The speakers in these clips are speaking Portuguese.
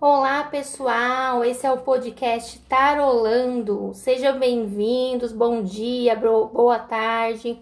Olá, pessoal. Esse é o podcast Tarolando. Sejam bem-vindos. Bom dia, boa tarde,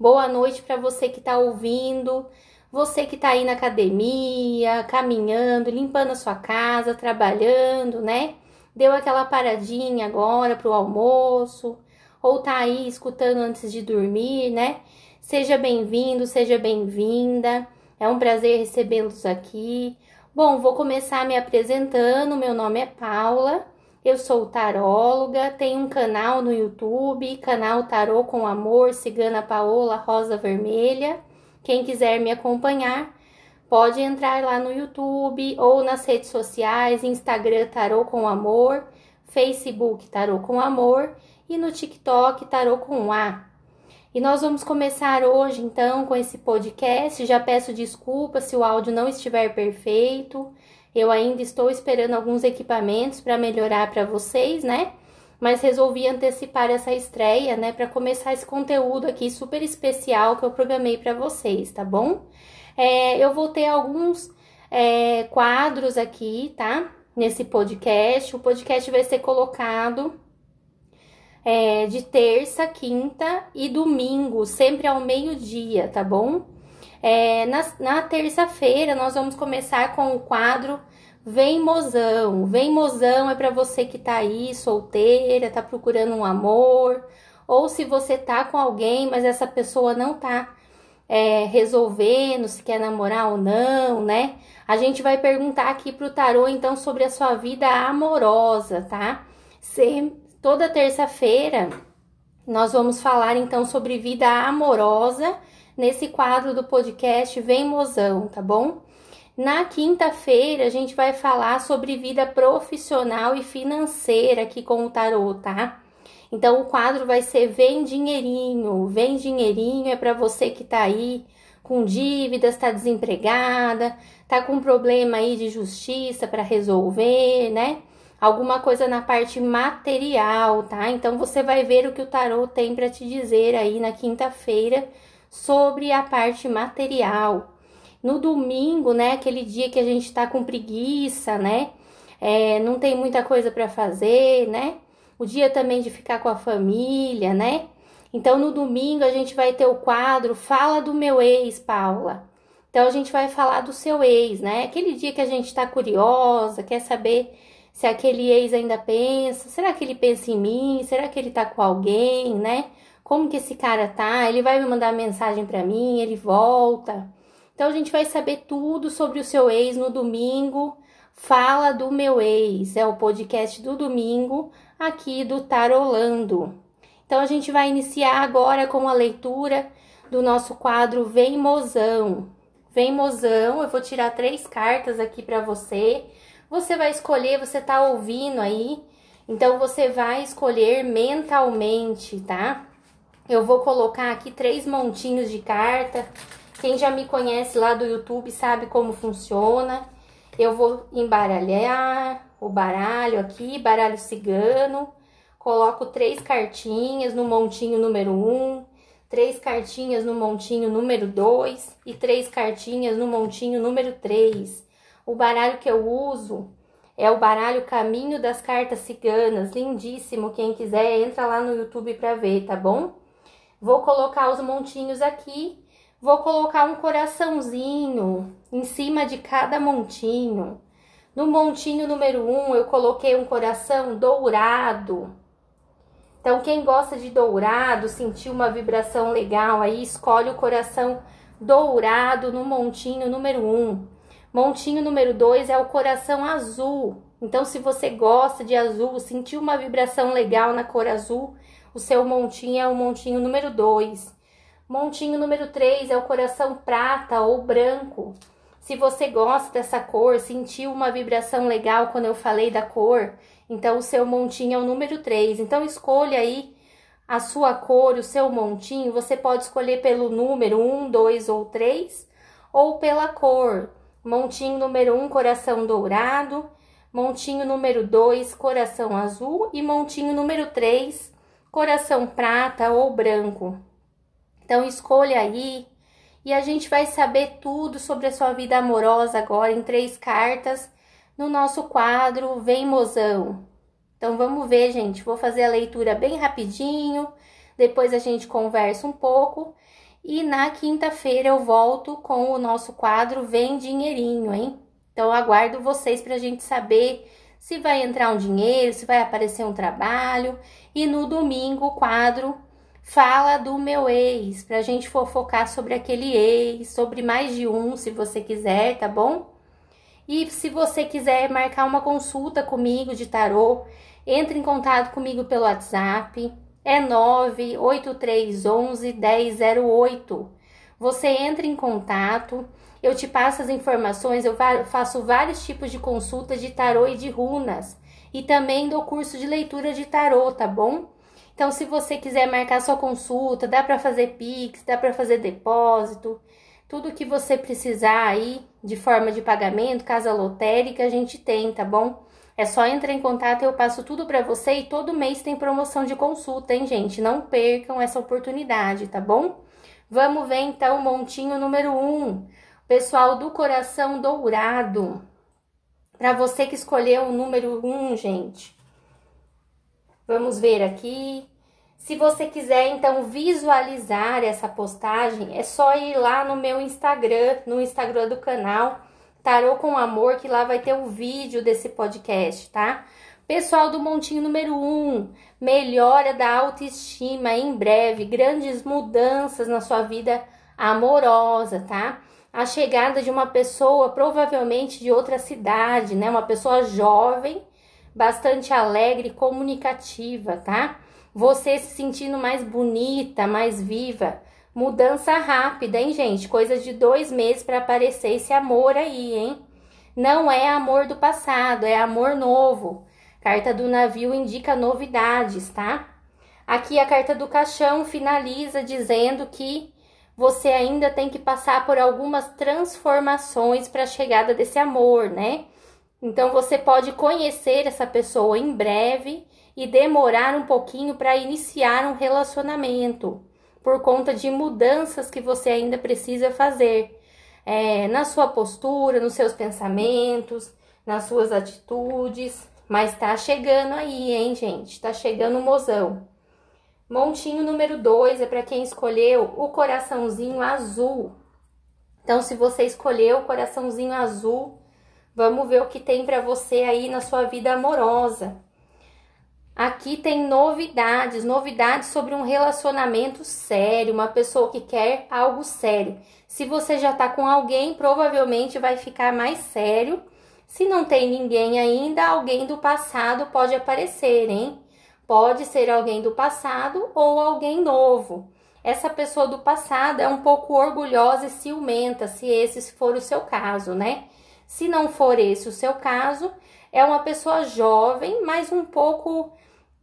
boa noite para você que está ouvindo. Você que está aí na academia, caminhando, limpando a sua casa, trabalhando, né? Deu aquela paradinha agora para o almoço, ou tá aí escutando antes de dormir, né? Seja bem-vindo, seja bem-vinda. É um prazer recebê-los aqui. Bom, vou começar me apresentando. Meu nome é Paula, eu sou taróloga, tenho um canal no YouTube, canal Tarô com Amor, Cigana Paola Rosa Vermelha. Quem quiser me acompanhar, pode entrar lá no YouTube ou nas redes sociais, Instagram Tarô com Amor, Facebook Tarô com Amor e no TikTok Tarô com A. E nós vamos começar hoje então com esse podcast. Já peço desculpas se o áudio não estiver perfeito. Eu ainda estou esperando alguns equipamentos para melhorar para vocês, né? Mas resolvi antecipar essa estreia, né, para começar esse conteúdo aqui super especial que eu programei para vocês, tá bom? É, eu vou ter alguns é, quadros aqui, tá? Nesse podcast. O podcast vai ser colocado é, de terça, quinta e domingo, sempre ao meio-dia, tá bom? É, na, na terça-feira nós vamos começar com o quadro Vem Mozão. Vem Mozão é para você que tá aí solteira, tá procurando um amor, ou se você tá com alguém, mas essa pessoa não tá é, resolvendo se quer namorar ou não, né? A gente vai perguntar aqui pro tarô então sobre a sua vida amorosa, tá? Sempre Toda terça-feira nós vamos falar então sobre vida amorosa nesse quadro do podcast Vem Mozão, tá bom? Na quinta-feira a gente vai falar sobre vida profissional e financeira aqui com o tarô, tá? Então o quadro vai ser Vem Dinheirinho. Vem Dinheirinho é para você que tá aí com dívidas, tá desempregada, tá com problema aí de justiça para resolver, né? Alguma coisa na parte material, tá? Então você vai ver o que o tarô tem para te dizer aí na quinta-feira sobre a parte material. No domingo, né, aquele dia que a gente tá com preguiça, né? É, não tem muita coisa para fazer, né? O dia também de ficar com a família, né? Então no domingo a gente vai ter o quadro Fala do meu ex, Paula. Então a gente vai falar do seu ex, né? Aquele dia que a gente tá curiosa, quer saber se aquele ex ainda pensa, será que ele pensa em mim? Será que ele tá com alguém, né? Como que esse cara tá? Ele vai me mandar mensagem para mim, ele volta. Então a gente vai saber tudo sobre o seu ex no domingo. Fala do meu ex, é o podcast do domingo aqui do Tarolando. Então a gente vai iniciar agora com a leitura do nosso quadro Vem Mozão. Vem Mozão, eu vou tirar três cartas aqui para você você vai escolher, você tá ouvindo aí, então você vai escolher mentalmente, tá? Eu vou colocar aqui três montinhos de carta. Quem já me conhece lá do YouTube sabe como funciona. Eu vou embaralhar o baralho aqui, baralho cigano. Coloco três cartinhas no montinho número um, três cartinhas no montinho número dois e três cartinhas no montinho número três. O baralho que eu uso é o baralho Caminho das Cartas Ciganas, lindíssimo. Quem quiser, entra lá no YouTube para ver, tá bom? Vou colocar os montinhos aqui. Vou colocar um coraçãozinho em cima de cada montinho. No montinho número 1, um, eu coloquei um coração dourado. Então, quem gosta de dourado, sentir uma vibração legal aí, escolhe o coração dourado no montinho número 1. Um. Montinho número 2 é o coração azul. Então, se você gosta de azul, sentiu uma vibração legal na cor azul, o seu montinho é o montinho número 2. Montinho número 3 é o coração prata ou branco. Se você gosta dessa cor, sentiu uma vibração legal quando eu falei da cor, então o seu montinho é o número 3. Então escolha aí a sua cor, o seu montinho. Você pode escolher pelo número 1, 2 ou 3 ou pela cor. Montinho número 1, um, coração dourado. Montinho número 2, coração azul. E montinho número 3, coração prata ou branco. Então, escolha aí. E a gente vai saber tudo sobre a sua vida amorosa agora em três cartas. no nosso quadro Vem Mozão. Então vamos ver, gente. Vou fazer a leitura bem rapidinho, depois a gente conversa um pouco e na quinta-feira eu volto com o nosso quadro Vem Dinheirinho, hein? Então aguardo vocês para a gente saber se vai entrar um dinheiro, se vai aparecer um trabalho. E no domingo o quadro fala do meu ex, para a gente fofocar sobre aquele ex, sobre mais de um, se você quiser, tá bom? E se você quiser marcar uma consulta comigo de tarô, entre em contato comigo pelo WhatsApp, é 98311 1008. Você entra em contato, eu te passo as informações, eu faço vários tipos de consultas de tarô e de runas e também do curso de leitura de tarô, tá bom? Então, se você quiser marcar sua consulta, dá para fazer Pix, dá para fazer depósito, tudo que você precisar aí de forma de pagamento, casa lotérica, a gente tem, tá bom? É só entrar em contato, eu passo tudo para você e todo mês tem promoção de consulta, hein, gente? Não percam essa oportunidade, tá bom? Vamos ver então o montinho número 1. Um. Pessoal do coração dourado. Para você que escolheu o número 1, um, gente. Vamos ver aqui. Se você quiser então visualizar essa postagem, é só ir lá no meu Instagram, no Instagram do canal Tarô com Amor, que lá vai ter o vídeo desse podcast, tá? Pessoal do montinho número 1, um, melhora da autoestima em breve, grandes mudanças na sua vida amorosa, tá? A chegada de uma pessoa, provavelmente de outra cidade, né? Uma pessoa jovem, bastante alegre, comunicativa, tá? Você se sentindo mais bonita, mais viva. Mudança rápida, hein, gente? Coisa de dois meses para aparecer esse amor aí, hein? Não é amor do passado, é amor novo. Carta do navio indica novidades, tá? Aqui a carta do caixão finaliza dizendo que você ainda tem que passar por algumas transformações para a chegada desse amor, né? Então você pode conhecer essa pessoa em breve e demorar um pouquinho para iniciar um relacionamento, por conta de mudanças que você ainda precisa fazer é, na sua postura, nos seus pensamentos, nas suas atitudes. Mas tá chegando aí, hein, gente? Tá chegando o mozão. Montinho número 2 é para quem escolheu o coraçãozinho azul. Então, se você escolheu o coraçãozinho azul, Vamos ver o que tem para você aí na sua vida amorosa. Aqui tem novidades, novidades sobre um relacionamento sério, uma pessoa que quer algo sério. Se você já tá com alguém, provavelmente vai ficar mais sério. Se não tem ninguém ainda, alguém do passado pode aparecer, hein? Pode ser alguém do passado ou alguém novo. Essa pessoa do passado é um pouco orgulhosa e ciumenta, se esse for o seu caso, né? Se não for esse o seu caso, é uma pessoa jovem, mas um pouco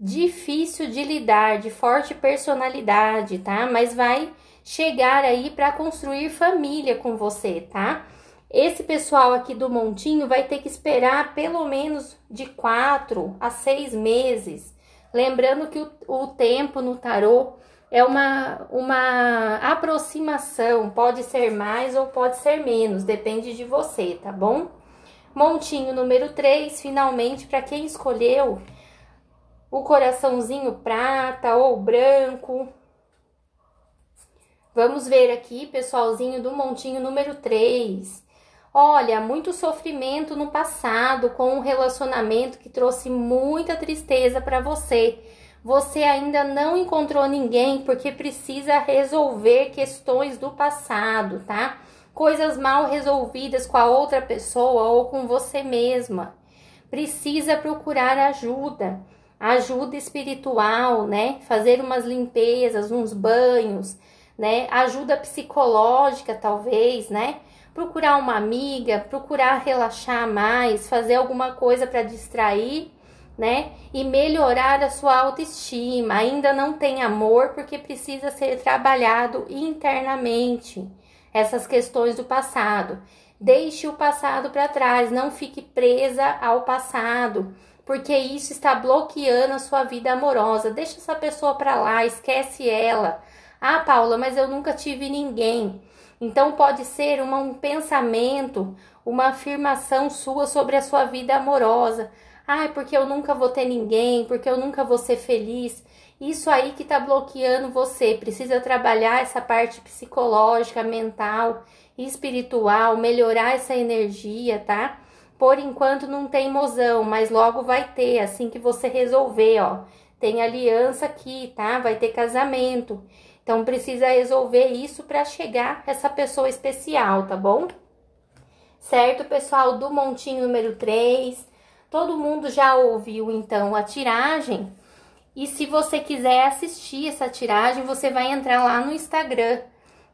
difícil de lidar, de forte personalidade, tá? Mas vai chegar aí para construir família com você, tá? Esse pessoal aqui do montinho vai ter que esperar pelo menos de quatro a seis meses. Lembrando que o, o tempo no tarô é uma, uma aproximação, pode ser mais ou pode ser menos, depende de você, tá bom? Montinho número 3, finalmente, para quem escolheu o coraçãozinho prata ou branco. Vamos ver aqui, pessoalzinho do montinho número 3. Olha, muito sofrimento no passado com um relacionamento que trouxe muita tristeza para você você ainda não encontrou ninguém porque precisa resolver questões do passado, tá? Coisas mal resolvidas com a outra pessoa ou com você mesma. Precisa procurar ajuda, ajuda espiritual, né? Fazer umas limpezas, uns banhos, né? Ajuda psicológica, talvez, né? Procurar uma amiga, procurar relaxar mais, fazer alguma coisa para distrair né? E melhorar a sua autoestima. Ainda não tem amor porque precisa ser trabalhado internamente essas questões do passado. Deixe o passado para trás, não fique presa ao passado, porque isso está bloqueando a sua vida amorosa. Deixa essa pessoa para lá, esquece ela. Ah, Paula, mas eu nunca tive ninguém. Então pode ser uma, um pensamento, uma afirmação sua sobre a sua vida amorosa. Ai, porque eu nunca vou ter ninguém, porque eu nunca vou ser feliz. Isso aí que tá bloqueando você. Precisa trabalhar essa parte psicológica, mental, espiritual, melhorar essa energia, tá? Por enquanto não tem mozão, mas logo vai ter, assim que você resolver, ó. Tem aliança aqui, tá? Vai ter casamento. Então precisa resolver isso para chegar essa pessoa especial, tá bom? Certo, pessoal, do montinho número 3. Todo mundo já ouviu então a tiragem. E se você quiser assistir essa tiragem, você vai entrar lá no Instagram,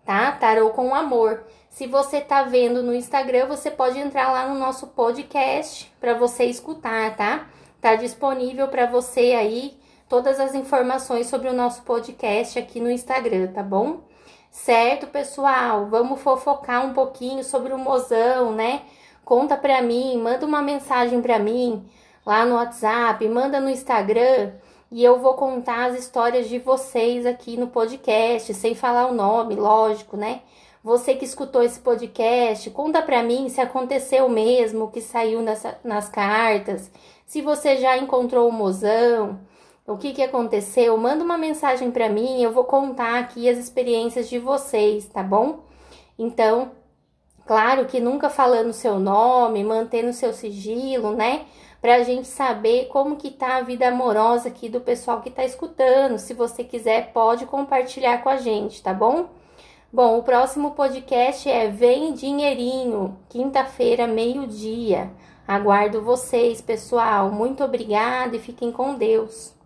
tá? Tarô com amor. Se você tá vendo no Instagram, você pode entrar lá no nosso podcast para você escutar, tá? Tá disponível para você aí todas as informações sobre o nosso podcast aqui no Instagram, tá bom? Certo, pessoal? Vamos fofocar um pouquinho sobre o mozão, né? Conta pra mim, manda uma mensagem pra mim lá no WhatsApp, manda no Instagram e eu vou contar as histórias de vocês aqui no podcast, sem falar o nome, lógico, né? Você que escutou esse podcast, conta para mim se aconteceu mesmo o que saiu nessa, nas cartas, se você já encontrou o mozão, o que, que aconteceu, manda uma mensagem para mim, eu vou contar aqui as experiências de vocês, tá bom? Então, claro que nunca falando seu nome, mantendo seu sigilo, né? Pra gente saber como que tá a vida amorosa aqui do pessoal que tá escutando. Se você quiser, pode compartilhar com a gente, tá bom? Bom, o próximo podcast é Vem Dinheirinho, quinta-feira, meio-dia. Aguardo vocês, pessoal. Muito obrigada e fiquem com Deus.